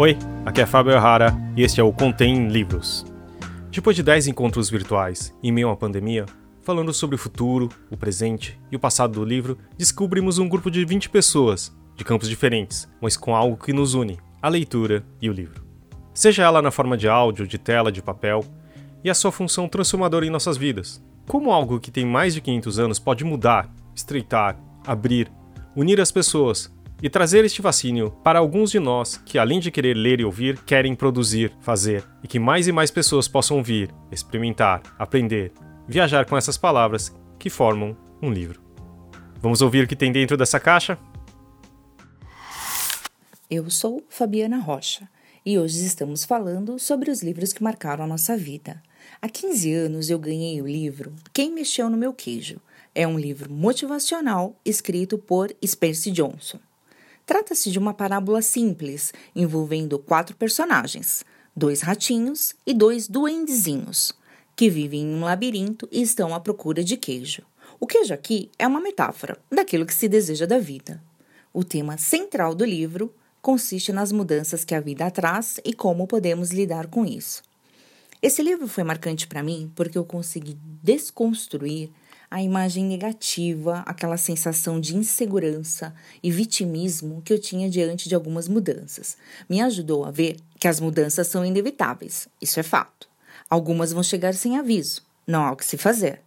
Oi, aqui é Fábio Errara e este é o Contém Livros. Depois de 10 encontros virtuais em meio à pandemia, falando sobre o futuro, o presente e o passado do livro, descobrimos um grupo de 20 pessoas, de campos diferentes, mas com algo que nos une: a leitura e o livro. Seja ela na forma de áudio, de tela, de papel, e a sua função transformadora em nossas vidas. Como algo que tem mais de 500 anos pode mudar, estreitar, abrir, unir as pessoas, e trazer este fascínio para alguns de nós que, além de querer ler e ouvir, querem produzir, fazer e que mais e mais pessoas possam ouvir, experimentar, aprender, viajar com essas palavras que formam um livro. Vamos ouvir o que tem dentro dessa caixa? Eu sou Fabiana Rocha e hoje estamos falando sobre os livros que marcaram a nossa vida. Há 15 anos eu ganhei o livro Quem Mexeu no Meu Queijo. É um livro motivacional escrito por Spencer Johnson. Trata-se de uma parábola simples, envolvendo quatro personagens, dois ratinhos e dois duendezinhos, que vivem em um labirinto e estão à procura de queijo. O queijo aqui é uma metáfora daquilo que se deseja da vida. O tema central do livro consiste nas mudanças que a vida traz e como podemos lidar com isso. Esse livro foi marcante para mim porque eu consegui desconstruir a imagem negativa, aquela sensação de insegurança e vitimismo que eu tinha diante de algumas mudanças. Me ajudou a ver que as mudanças são inevitáveis, isso é fato. Algumas vão chegar sem aviso, não há o que se fazer.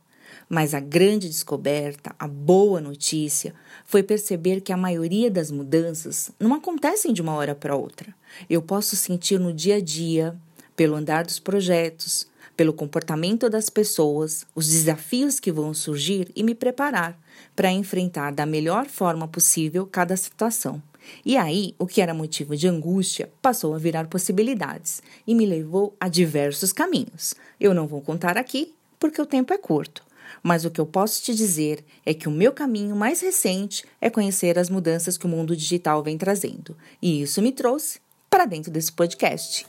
Mas a grande descoberta, a boa notícia, foi perceber que a maioria das mudanças não acontecem de uma hora para outra. Eu posso sentir no dia a dia, pelo andar dos projetos, pelo comportamento das pessoas, os desafios que vão surgir e me preparar para enfrentar da melhor forma possível cada situação. E aí, o que era motivo de angústia passou a virar possibilidades e me levou a diversos caminhos. Eu não vou contar aqui porque o tempo é curto. Mas o que eu posso te dizer é que o meu caminho mais recente é conhecer as mudanças que o mundo digital vem trazendo. E isso me trouxe para dentro desse podcast.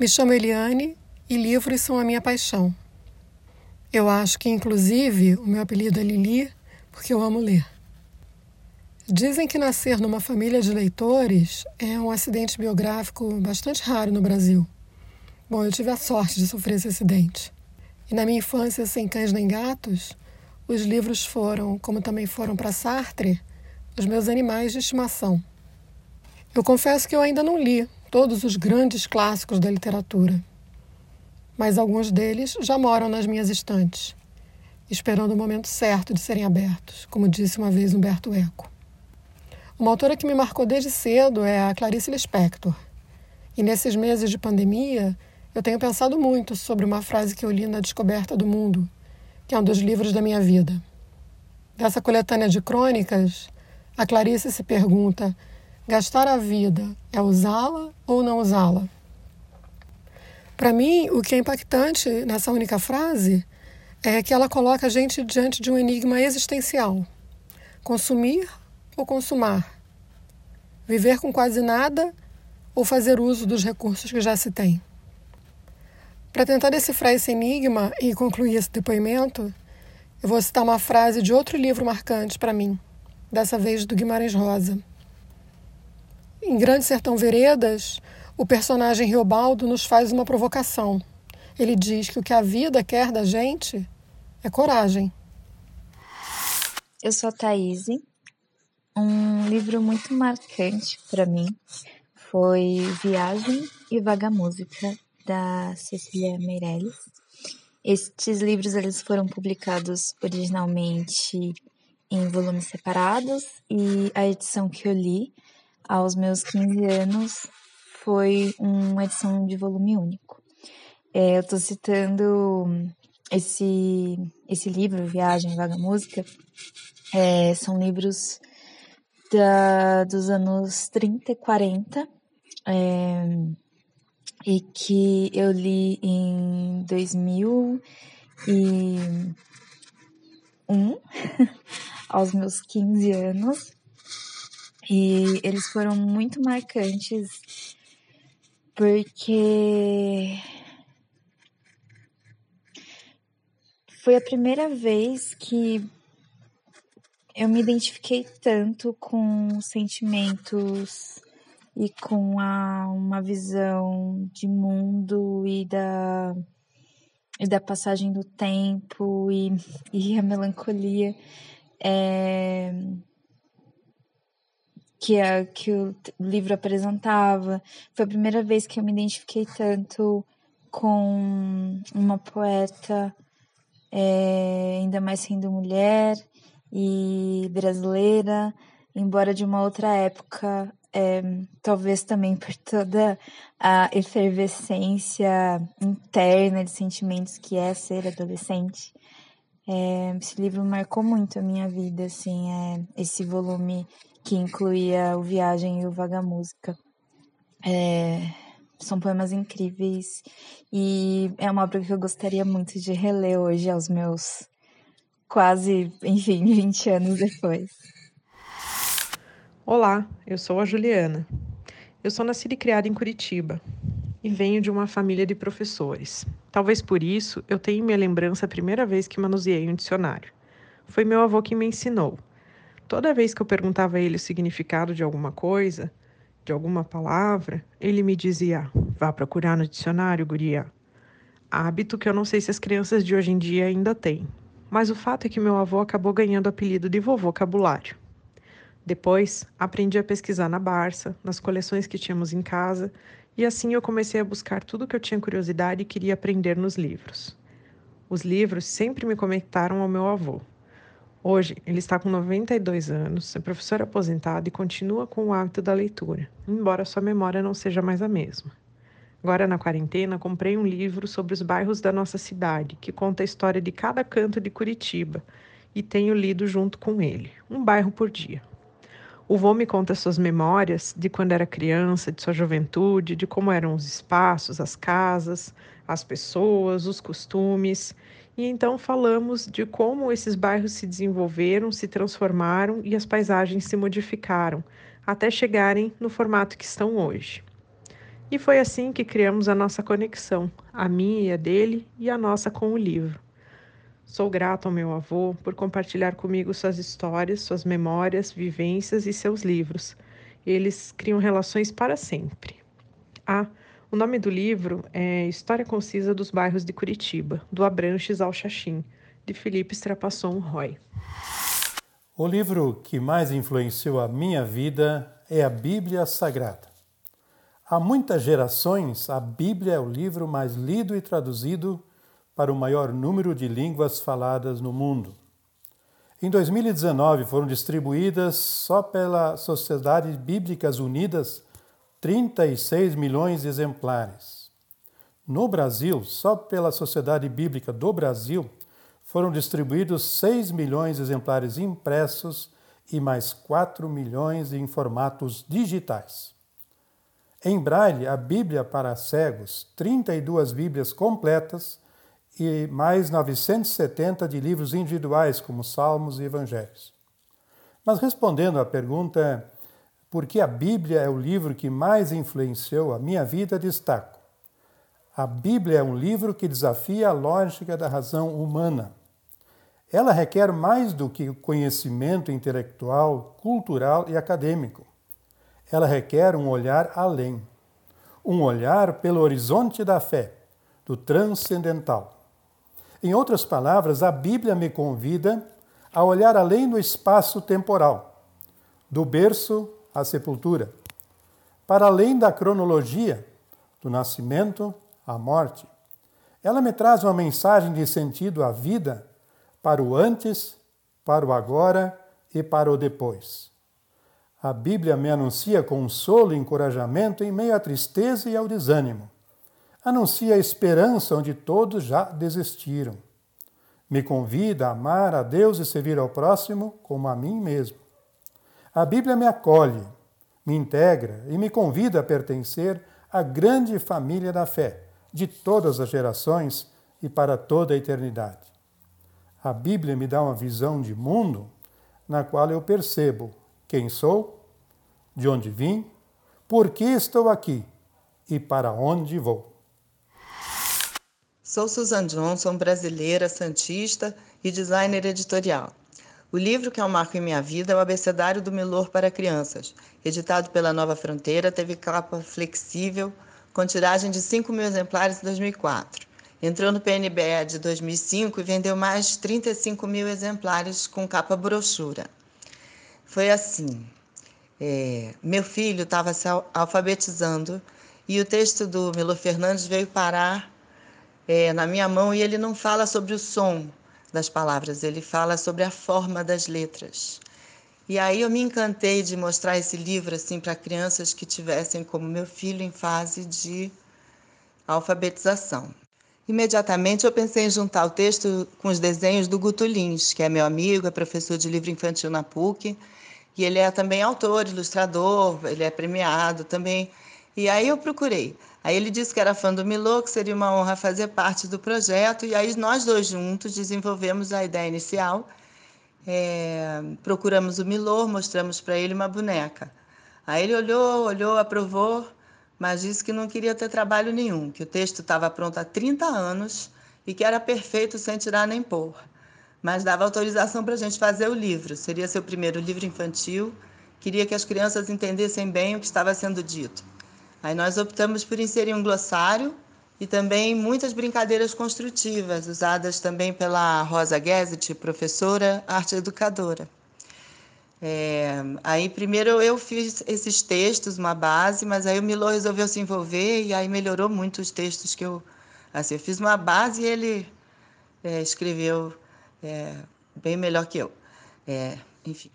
Me chamo Eliane e livros são a minha paixão. Eu acho que, inclusive, o meu apelido é Lili porque eu amo ler. Dizem que nascer numa família de leitores é um acidente biográfico bastante raro no Brasil. Bom, eu tive a sorte de sofrer esse acidente. E na minha infância, sem cães nem gatos, os livros foram, como também foram para Sartre, os meus animais de estimação. Eu confesso que eu ainda não li todos os grandes clássicos da literatura. Mas alguns deles já moram nas minhas estantes, esperando o momento certo de serem abertos, como disse uma vez Humberto Eco. Uma autora que me marcou desde cedo é a Clarice Lispector. E nesses meses de pandemia, eu tenho pensado muito sobre uma frase que eu li na Descoberta do Mundo, que é um dos livros da minha vida. Dessa coletânea de crônicas, a Clarice se pergunta Gastar a vida é usá-la ou não usá-la? Para mim, o que é impactante nessa única frase é que ela coloca a gente diante de um enigma existencial: consumir ou consumar? Viver com quase nada ou fazer uso dos recursos que já se tem? Para tentar decifrar esse enigma e concluir esse depoimento, eu vou citar uma frase de outro livro marcante para mim, dessa vez do Guimarães Rosa. Em Grande Sertão Veredas, o personagem Riobaldo nos faz uma provocação. Ele diz que o que a vida quer da gente é coragem. Eu sou a Thaís. Um livro muito marcante para mim foi Viagem e Vaga Música, da Cecília Meirelles. Estes livros eles foram publicados originalmente em volumes separados e a edição que eu li aos meus 15 anos foi uma edição de volume único. É, eu estou citando esse, esse livro, Viagem, Vaga Música, é, são livros da, dos anos 30 e 40, é, e que eu li em 2001, aos meus 15 anos, e eles foram muito marcantes porque foi a primeira vez que eu me identifiquei tanto com sentimentos e com a, uma visão de mundo e da, e da passagem do tempo e, e a melancolia. É, que, a, que o livro apresentava. Foi a primeira vez que eu me identifiquei tanto com uma poeta, é, ainda mais sendo mulher e brasileira, embora de uma outra época, é, talvez também por toda a efervescência interna de sentimentos que é ser adolescente. É, esse livro marcou muito a minha vida, assim, é, esse volume que incluía o Viagem e o Vagamúsica. É, são poemas incríveis e é uma obra que eu gostaria muito de reler hoje aos meus quase, enfim, 20 anos depois. Olá, eu sou a Juliana. Eu sou nascida e criada em Curitiba e venho de uma família de professores. Talvez por isso eu tenha em minha lembrança a primeira vez que manuseei um dicionário. Foi meu avô que me ensinou. Toda vez que eu perguntava a ele o significado de alguma coisa, de alguma palavra, ele me dizia: vá procurar no dicionário, guria. Hábito que eu não sei se as crianças de hoje em dia ainda têm, mas o fato é que meu avô acabou ganhando o apelido de vovô cabulário. Depois, aprendi a pesquisar na Barça, nas coleções que tínhamos em casa, e assim eu comecei a buscar tudo que eu tinha curiosidade e queria aprender nos livros. Os livros sempre me conectaram ao meu avô. Hoje, ele está com 92 anos, é professor aposentado e continua com o hábito da leitura, embora sua memória não seja mais a mesma. Agora, na quarentena, comprei um livro sobre os bairros da nossa cidade, que conta a história de cada canto de Curitiba, e tenho lido junto com ele, um bairro por dia. O vô me conta suas memórias de quando era criança, de sua juventude, de como eram os espaços, as casas, as pessoas, os costumes. E então falamos de como esses bairros se desenvolveram, se transformaram e as paisagens se modificaram, até chegarem no formato que estão hoje. E foi assim que criamos a nossa conexão, a minha e a dele, e a nossa com o livro. Sou grato ao meu avô por compartilhar comigo suas histórias, suas memórias, vivências e seus livros. Eles criam relações para sempre. Ah, o nome do livro é História Concisa dos Bairros de Curitiba, do Abranches ao Xaxim, de Felipe Strapasson Roy. O livro que mais influenciou a minha vida é a Bíblia Sagrada. Há muitas gerações, a Bíblia é o livro mais lido e traduzido para o maior número de línguas faladas no mundo. Em 2019, foram distribuídas só pela Sociedade Bíblicas Unidas 36 milhões de exemplares. No Brasil, só pela Sociedade Bíblica do Brasil, foram distribuídos 6 milhões de exemplares impressos e mais 4 milhões em formatos digitais. Em braille, a Bíblia para cegos, 32 Bíblias completas e mais 970 de livros individuais, como Salmos e Evangelhos. Mas respondendo à pergunta por que a Bíblia é o livro que mais influenciou a minha vida, destaco. A Bíblia é um livro que desafia a lógica da razão humana. Ela requer mais do que conhecimento intelectual, cultural e acadêmico ela requer um olhar além, um olhar pelo horizonte da fé, do transcendental. Em outras palavras, a Bíblia me convida a olhar além do espaço temporal, do berço à sepultura, para além da cronologia, do nascimento à morte. Ela me traz uma mensagem de sentido à vida, para o antes, para o agora e para o depois. A Bíblia me anuncia consolo e encorajamento em meio à tristeza e ao desânimo. Anuncia a esperança onde todos já desistiram. Me convida a amar a Deus e servir ao próximo como a mim mesmo. A Bíblia me acolhe, me integra e me convida a pertencer à grande família da fé, de todas as gerações e para toda a eternidade. A Bíblia me dá uma visão de mundo na qual eu percebo quem sou, de onde vim, por que estou aqui e para onde vou. Sou Susan Johnson, brasileira, santista e designer editorial. O livro que é um marco em minha vida é o Abecedário do Milor para Crianças, editado pela Nova Fronteira, teve capa flexível, com tiragem de 5 mil exemplares em 2004. Entrou no PNBE de 2005 e vendeu mais de 35 mil exemplares com capa brochura. Foi assim: é, meu filho estava se alfabetizando e o texto do Milo Fernandes veio parar é, na minha mão e ele não fala sobre o som, das palavras, ele fala sobre a forma das letras. E aí eu me encantei de mostrar esse livro assim para crianças que tivessem como meu filho em fase de alfabetização. Imediatamente eu pensei em juntar o texto com os desenhos do Guto Lins, que é meu amigo, é professor de livro infantil na PUC, e ele é também autor, ilustrador, ele é premiado também. E aí eu procurei Aí ele disse que era fã do Milô, que seria uma honra fazer parte do projeto, e aí nós dois juntos desenvolvemos a ideia inicial. É, procuramos o Milô, mostramos para ele uma boneca. Aí ele olhou, olhou, aprovou, mas disse que não queria ter trabalho nenhum, que o texto estava pronto há 30 anos e que era perfeito sem tirar nem pôr. Mas dava autorização para a gente fazer o livro. Seria seu primeiro livro infantil. Queria que as crianças entendessem bem o que estava sendo dito. Aí nós optamos por inserir um glossário e também muitas brincadeiras construtivas, usadas também pela Rosa Gesset, professora arte educadora. É, aí primeiro eu fiz esses textos, uma base, mas aí o Milo resolveu se envolver e aí melhorou muito os textos que eu... Assim, eu fiz uma base e ele é, escreveu é, bem melhor que eu. É, enfim.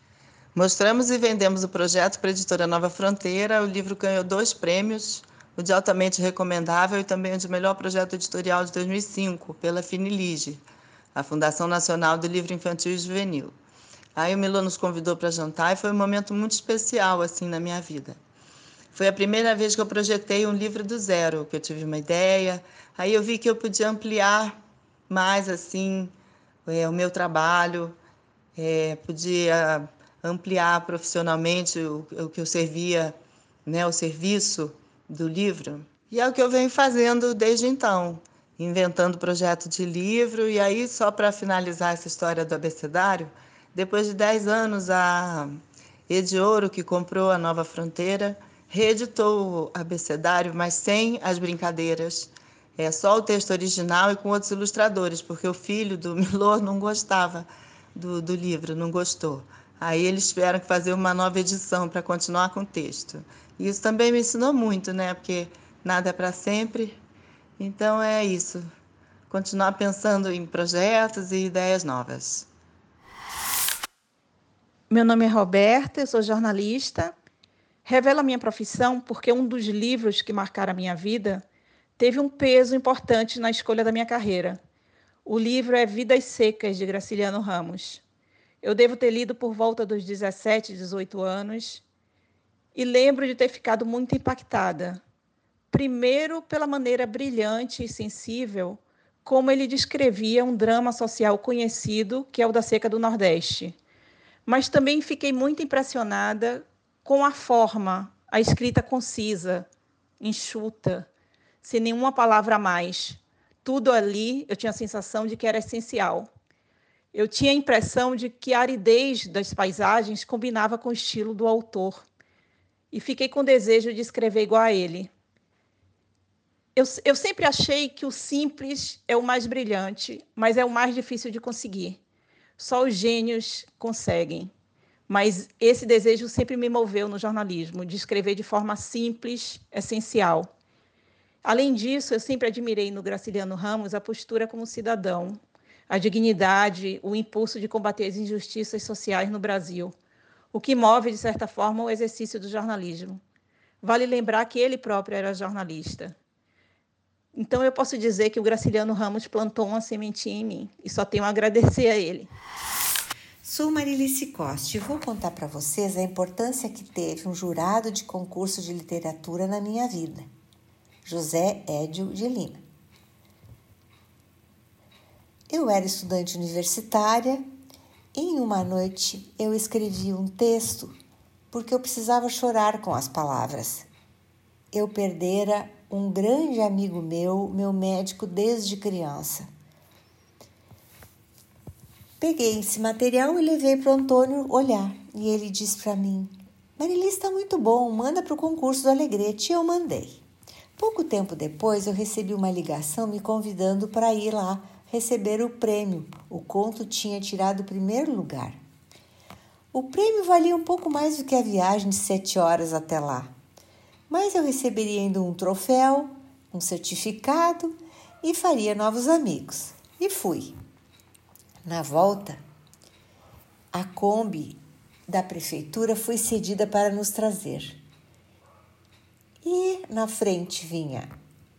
Mostramos e vendemos o projeto para a editora Nova Fronteira. O livro ganhou dois prêmios, o de altamente recomendável e também o de melhor projeto editorial de 2005, pela Finilige, a Fundação Nacional do Livro Infantil e Juvenil. Aí o Milo nos convidou para jantar e foi um momento muito especial assim na minha vida. Foi a primeira vez que eu projetei um livro do zero, que eu tive uma ideia. Aí eu vi que eu podia ampliar mais assim é, o meu trabalho, é, podia ampliar profissionalmente o, o que eu servia, né, o serviço do livro. E é o que eu venho fazendo desde então, inventando projeto de livro. E aí, só para finalizar essa história do abecedário, depois de 10 anos, a Ediouro, que comprou a Nova Fronteira, reeditou o abecedário, mas sem as brincadeiras. É só o texto original e com outros ilustradores, porque o filho do Milor não gostava do, do livro, não gostou. Aí eles tiveram que fazer uma nova edição para continuar com o texto. Isso também me ensinou muito, né? Porque nada é para sempre. Então é isso. Continuar pensando em projetos e ideias novas. Meu nome é Roberta, eu sou jornalista. Revela minha profissão porque um dos livros que marcaram a minha vida teve um peso importante na escolha da minha carreira. O livro é Vidas Secas, de Graciliano Ramos. Eu devo ter lido por volta dos 17, 18 anos e lembro de ter ficado muito impactada. Primeiro, pela maneira brilhante e sensível como ele descrevia um drama social conhecido, que é o da seca do Nordeste. Mas também fiquei muito impressionada com a forma, a escrita concisa, enxuta, sem nenhuma palavra a mais. Tudo ali eu tinha a sensação de que era essencial. Eu tinha a impressão de que a aridez das paisagens combinava com o estilo do autor. E fiquei com desejo de escrever igual a ele. Eu, eu sempre achei que o simples é o mais brilhante, mas é o mais difícil de conseguir. Só os gênios conseguem. Mas esse desejo sempre me moveu no jornalismo, de escrever de forma simples, essencial. Além disso, eu sempre admirei no Graciliano Ramos a postura como cidadão, a dignidade, o impulso de combater as injustiças sociais no Brasil, o que move, de certa forma, o exercício do jornalismo. Vale lembrar que ele próprio era jornalista. Então, eu posso dizer que o Graciliano Ramos plantou uma sementinha em mim e só tenho a agradecer a ele. Sou Marilice Costa e vou contar para vocês a importância que teve um jurado de concurso de literatura na minha vida, José Édio de Lima. Eu era estudante universitária e em uma noite eu escrevi um texto porque eu precisava chorar com as palavras. Eu perdera um grande amigo meu, meu médico desde criança. Peguei esse material e levei para o Antônio olhar. E ele disse para mim: Marili está muito bom, manda para o concurso do Alegrete. E eu mandei. Pouco tempo depois, eu recebi uma ligação me convidando para ir lá receber o prêmio. O conto tinha tirado o primeiro lugar. O prêmio valia um pouco mais do que a viagem de sete horas até lá. Mas eu receberia ainda um troféu, um certificado e faria novos amigos. E fui. Na volta, a Kombi da prefeitura foi cedida para nos trazer. E na frente vinha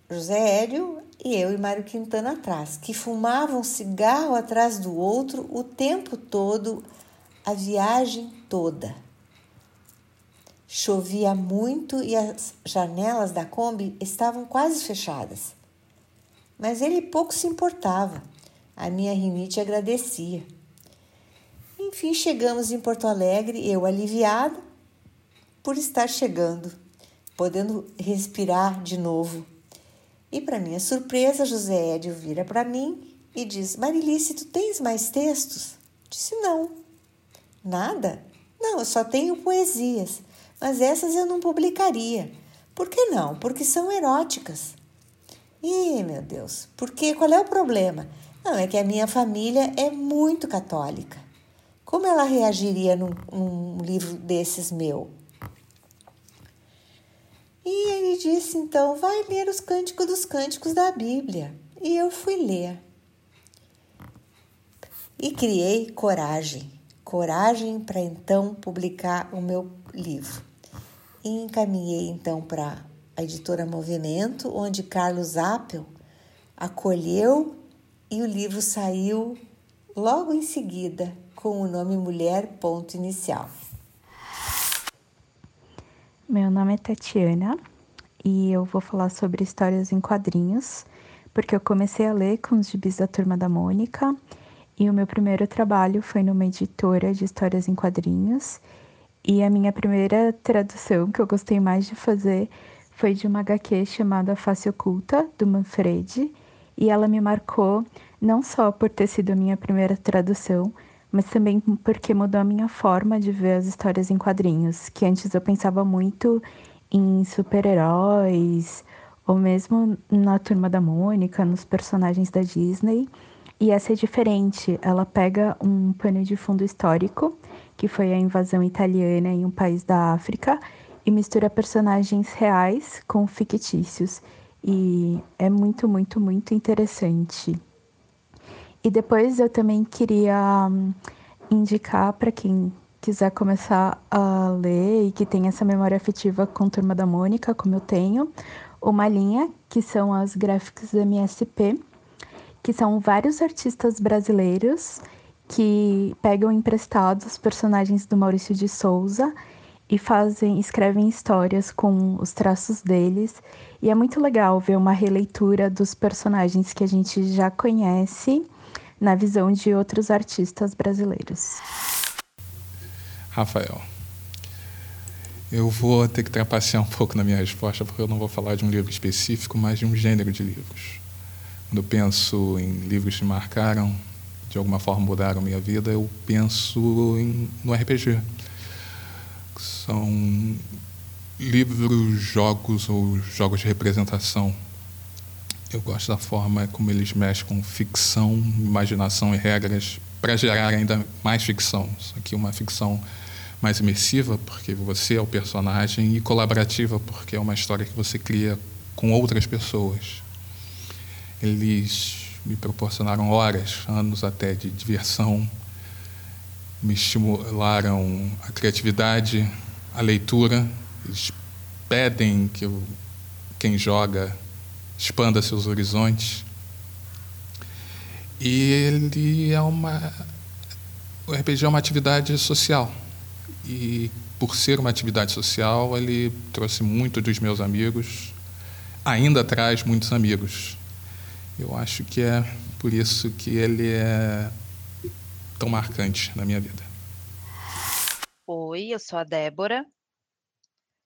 José Hélio e eu e Mário Quintana atrás, que fumavam um cigarro atrás do outro o tempo todo, a viagem toda. Chovia muito e as janelas da Kombi estavam quase fechadas. Mas ele pouco se importava. A minha rinite agradecia. Enfim, chegamos em Porto Alegre, eu aliviada por estar chegando podendo respirar de novo. E para minha surpresa, José Edio vira para mim e diz: Marilice, tu tens mais textos? Disse: Não. Nada? Não, eu só tenho poesias, mas essas eu não publicaria. Por que não? Porque são eróticas. Ih, meu Deus, porque qual é o problema? Não, é que a minha família é muito católica. Como ela reagiria num, num livro desses meu? E ele disse então: Vai ler os cânticos dos cânticos da Bíblia. E eu fui ler. E criei coragem, coragem para então publicar o meu livro. E encaminhei então para a editora Movimento, onde Carlos Appel acolheu e o livro saiu logo em seguida com o nome Mulher Ponto Inicial. Meu nome é Tatiana e eu vou falar sobre histórias em quadrinhos, porque eu comecei a ler com os gibis da Turma da Mônica e o meu primeiro trabalho foi numa editora de histórias em quadrinhos. E a minha primeira tradução que eu gostei mais de fazer foi de uma HQ chamada Face Oculta, do Manfred, e ela me marcou não só por ter sido a minha primeira tradução, mas também porque mudou a minha forma de ver as histórias em quadrinhos, que antes eu pensava muito em super-heróis, ou mesmo na Turma da Mônica, nos personagens da Disney. E essa é diferente, ela pega um pano de fundo histórico, que foi a invasão italiana em um país da África, e mistura personagens reais com fictícios. E é muito, muito, muito interessante. E depois eu também queria hum, indicar para quem quiser começar a ler e que tem essa memória afetiva com Turma da Mônica, como eu tenho, uma linha que são as gráficas do MSP, que são vários artistas brasileiros que pegam emprestados os personagens do Maurício de Souza e fazem, escrevem histórias com os traços deles. E é muito legal ver uma releitura dos personagens que a gente já conhece na visão de outros artistas brasileiros. Rafael, eu vou ter que trapacear um pouco na minha resposta, porque eu não vou falar de um livro específico, mas de um gênero de livros. Quando eu penso em livros que marcaram, de alguma forma mudaram minha vida, eu penso em, no RPG. São livros, jogos ou jogos de representação eu gosto da forma como eles mexem com ficção, imaginação e regras para gerar ainda mais ficção. Isso aqui é uma ficção mais imersiva, porque você é o personagem, e colaborativa, porque é uma história que você cria com outras pessoas. Eles me proporcionaram horas, anos até de diversão, me estimularam a criatividade, a leitura. Eles pedem que eu, quem joga expanda seus horizontes. E ele é uma. O RPG é uma atividade social. E por ser uma atividade social, ele trouxe muito dos meus amigos, ainda traz muitos amigos. Eu acho que é por isso que ele é tão marcante na minha vida. Oi, eu sou a Débora.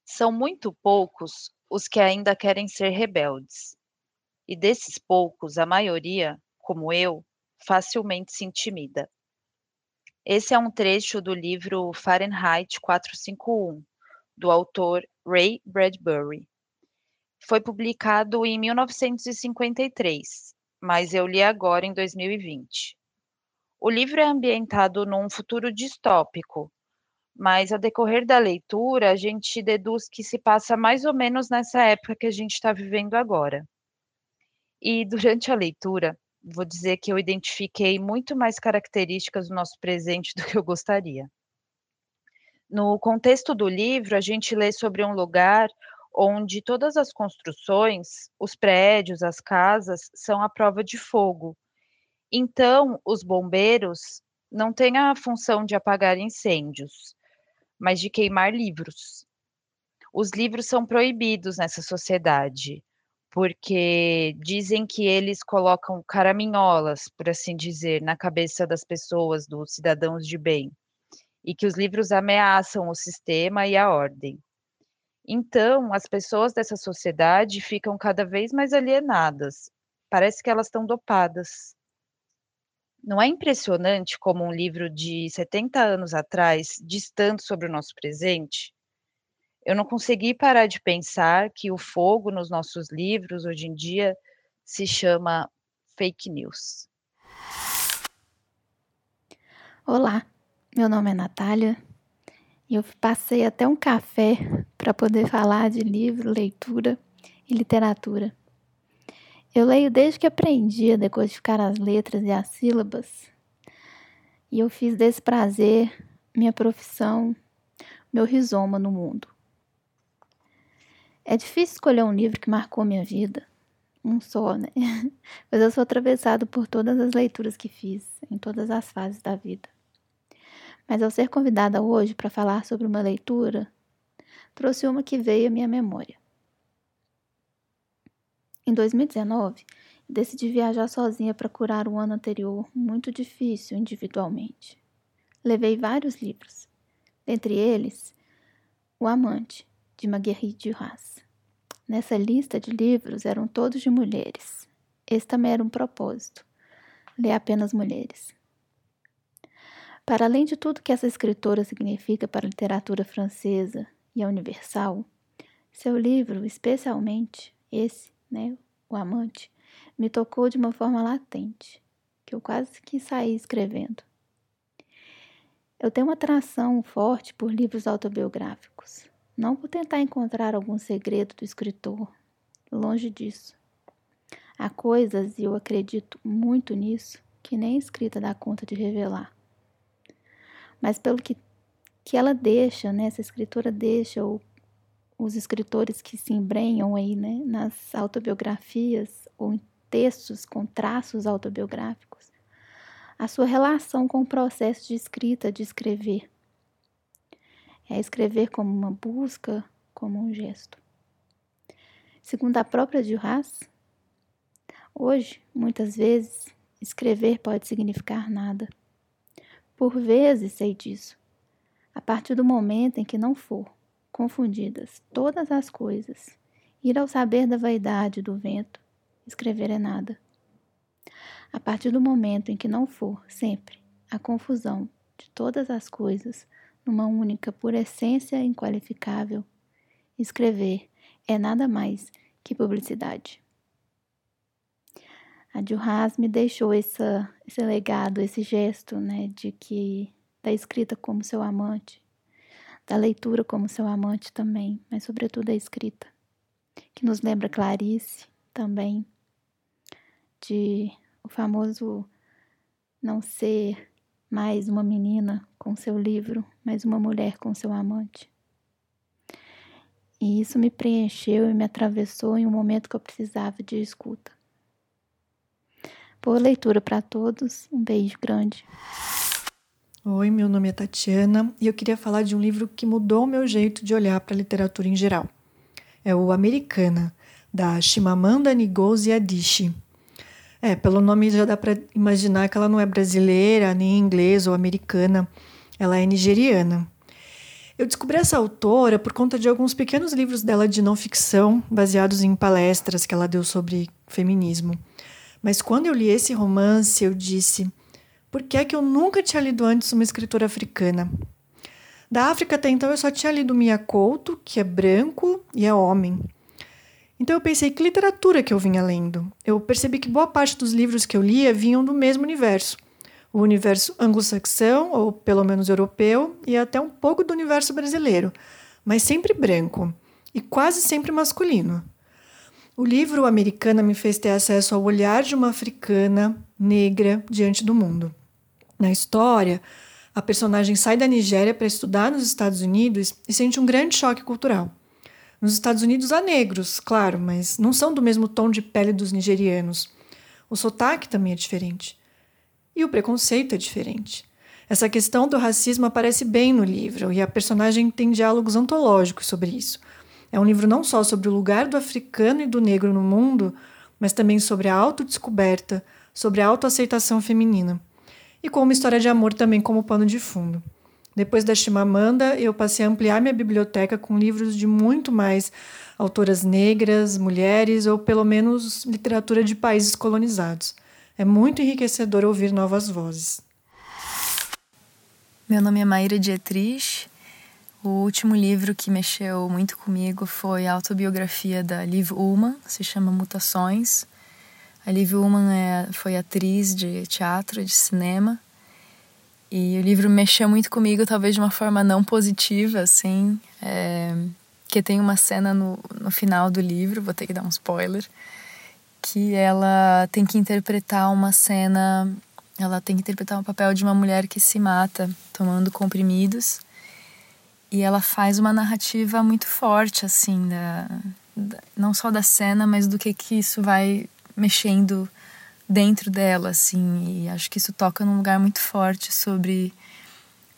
São muito poucos os que ainda querem ser rebeldes. E desses poucos, a maioria, como eu, facilmente se intimida. Esse é um trecho do livro Fahrenheit 451, do autor Ray Bradbury. Foi publicado em 1953, mas eu li agora em 2020. O livro é ambientado num futuro distópico, mas ao decorrer da leitura, a gente deduz que se passa mais ou menos nessa época que a gente está vivendo agora. E durante a leitura, vou dizer que eu identifiquei muito mais características do nosso presente do que eu gostaria. No contexto do livro, a gente lê sobre um lugar onde todas as construções, os prédios, as casas, são à prova de fogo. Então, os bombeiros não têm a função de apagar incêndios, mas de queimar livros. Os livros são proibidos nessa sociedade, porque dizem que eles colocam caraminholas, por assim dizer, na cabeça das pessoas, dos cidadãos de bem, e que os livros ameaçam o sistema e a ordem. Então, as pessoas dessa sociedade ficam cada vez mais alienadas. Parece que elas estão dopadas. Não é impressionante como um livro de 70 anos atrás diz tanto sobre o nosso presente? Eu não consegui parar de pensar que o fogo nos nossos livros hoje em dia se chama fake news. Olá, meu nome é Natália e eu passei até um café para poder falar de livro, leitura e literatura. Eu leio desde que aprendi a decodificar as letras e as sílabas. E eu fiz desse prazer minha profissão, meu rizoma no mundo. É difícil escolher um livro que marcou minha vida. Um só, né? Mas eu sou atravessado por todas as leituras que fiz, em todas as fases da vida. Mas ao ser convidada hoje para falar sobre uma leitura, trouxe uma que veio à minha memória. Em 2019, decidi viajar sozinha para curar o ano anterior, muito difícil individualmente. Levei vários livros, dentre eles O Amante, de Marguerite Duras. Nessa lista de livros eram todos de mulheres. Esse também era um propósito, ler apenas mulheres. Para além de tudo que essa escritora significa para a literatura francesa e a universal, seu livro, especialmente esse, né, O Amante, me tocou de uma forma latente, que eu quase que saí escrevendo. Eu tenho uma atração forte por livros autobiográficos, não por tentar encontrar algum segredo do escritor, longe disso. Há coisas, e eu acredito muito nisso, que nem escrita dá conta de revelar. Mas pelo que, que ela deixa, né, essa escritora deixa, ou os escritores que se embrenham aí, né, nas autobiografias ou em textos com traços autobiográficos, a sua relação com o processo de escrita, de escrever. É escrever como uma busca, como um gesto. Segundo a própria Duras, hoje, muitas vezes, escrever pode significar nada. Por vezes sei disso. A partir do momento em que não for confundidas todas as coisas. Ir ao saber da vaidade do vento, escrever é nada. A partir do momento em que não for, sempre, a confusão de todas as coisas numa única pura essência inqualificável, escrever é nada mais que publicidade. A Duras me deixou essa, esse legado, esse gesto, né, de que da escrita como seu amante, da leitura como seu amante também, mas sobretudo a escrita, que nos lembra Clarice também, de o famoso não ser mais uma menina com seu livro, mas uma mulher com seu amante. E isso me preencheu e me atravessou em um momento que eu precisava de escuta. Boa leitura para todos, um beijo grande. Oi, meu nome é Tatiana e eu queria falar de um livro que mudou o meu jeito de olhar para a literatura em geral. É o Americana, da Shimamanda Ngozi Adichie. É, pelo nome já dá para imaginar que ela não é brasileira, nem inglesa ou americana, ela é nigeriana. Eu descobri essa autora por conta de alguns pequenos livros dela de não ficção, baseados em palestras que ela deu sobre feminismo. Mas quando eu li esse romance, eu disse: por que é que eu nunca tinha lido antes uma escritora africana. Da África até então eu só tinha lido Mia Couto, que é branco e é homem. Então eu pensei que literatura que eu vinha lendo. Eu percebi que boa parte dos livros que eu lia vinham do mesmo universo. O universo anglo-saxão, ou pelo menos europeu, e até um pouco do universo brasileiro, mas sempre branco e quase sempre masculino. O livro Americana me fez ter acesso ao olhar de uma africana negra diante do mundo. Na história, a personagem sai da Nigéria para estudar nos Estados Unidos e sente um grande choque cultural. Nos Estados Unidos há negros, claro, mas não são do mesmo tom de pele dos nigerianos. O sotaque também é diferente. E o preconceito é diferente. Essa questão do racismo aparece bem no livro e a personagem tem diálogos antológicos sobre isso. É um livro não só sobre o lugar do africano e do negro no mundo, mas também sobre a autodescoberta, sobre a autoaceitação feminina. E com uma história de amor também como pano de fundo. Depois da Chimamanda, eu passei a ampliar minha biblioteca com livros de muito mais autoras negras, mulheres ou pelo menos literatura de países colonizados. É muito enriquecedor ouvir novas vozes. Meu nome é Maíra Dietrich o último livro que mexeu muito comigo foi a autobiografia da Liv Ullmann, se chama Mutações. A Liv Ullmann é, foi atriz de teatro, de cinema. E o livro mexeu muito comigo, talvez de uma forma não positiva, assim. É, que tem uma cena no, no final do livro, vou ter que dar um spoiler, que ela tem que interpretar uma cena, ela tem que interpretar o papel de uma mulher que se mata tomando comprimidos e ela faz uma narrativa muito forte, assim, da, da, não só da cena, mas do que, que isso vai mexendo dentro dela, assim. E acho que isso toca num lugar muito forte sobre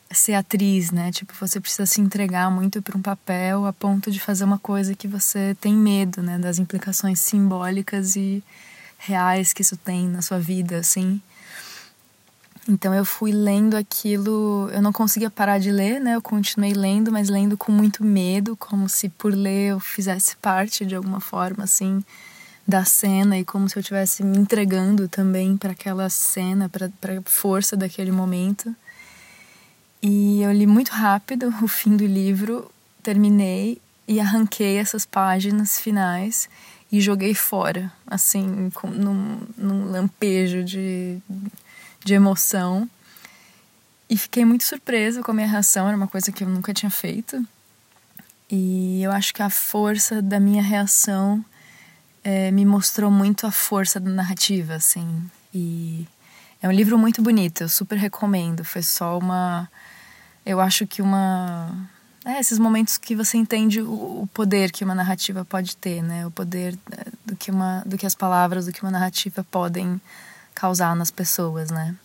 ser atriz, né? Tipo, você precisa se entregar muito para um papel a ponto de fazer uma coisa que você tem medo, né? Das implicações simbólicas e reais que isso tem na sua vida, assim. Então eu fui lendo aquilo, eu não conseguia parar de ler, né? Eu continuei lendo, mas lendo com muito medo, como se por ler eu fizesse parte de alguma forma assim da cena e como se eu estivesse me entregando também para aquela cena, para a força daquele momento. E eu li muito rápido o fim do livro, terminei e arranquei essas páginas finais e joguei fora, assim, com, num, num lampejo de de emoção. E fiquei muito surpresa com a minha reação, era uma coisa que eu nunca tinha feito. E eu acho que a força da minha reação é, me mostrou muito a força da narrativa, assim. E é um livro muito bonito, eu super recomendo. Foi só uma. Eu acho que uma. É, esses momentos que você entende o, poder que uma narrativa pode ter, né? O poder é, do que, uma, do que as palavras, do que uma narrativa podem causar nas pessoas, né?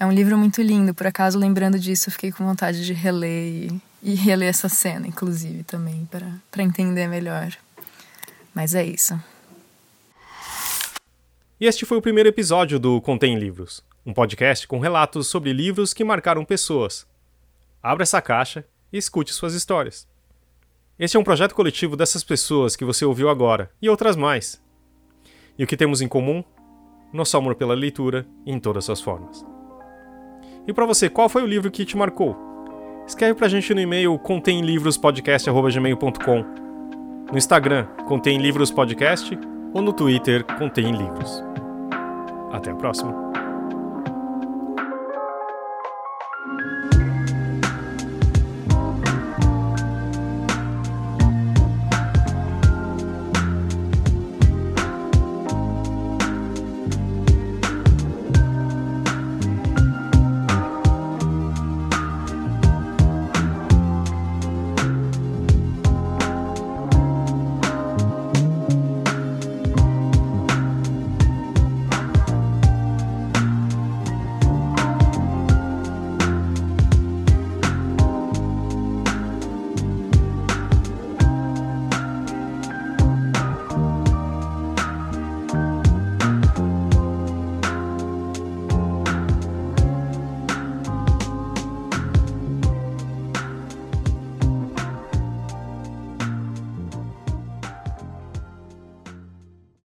É um livro muito lindo, por acaso, lembrando disso, eu fiquei com vontade de reler e, e reler essa cena, inclusive, também, para entender melhor. Mas é isso. E este foi o primeiro episódio do Contém Livros, um podcast com relatos sobre livros que marcaram pessoas. Abra essa caixa e escute suas histórias. Este é um projeto coletivo dessas pessoas que você ouviu agora e outras mais. E o que temos em comum nosso amor pela leitura em todas suas formas. E para você, qual foi o livro que te marcou? Escreve pra gente no e-mail contemlivrospodcast.gmail.com No Instagram, Contém Livros Podcast ou no Twitter, Contém Livros. Até a próxima!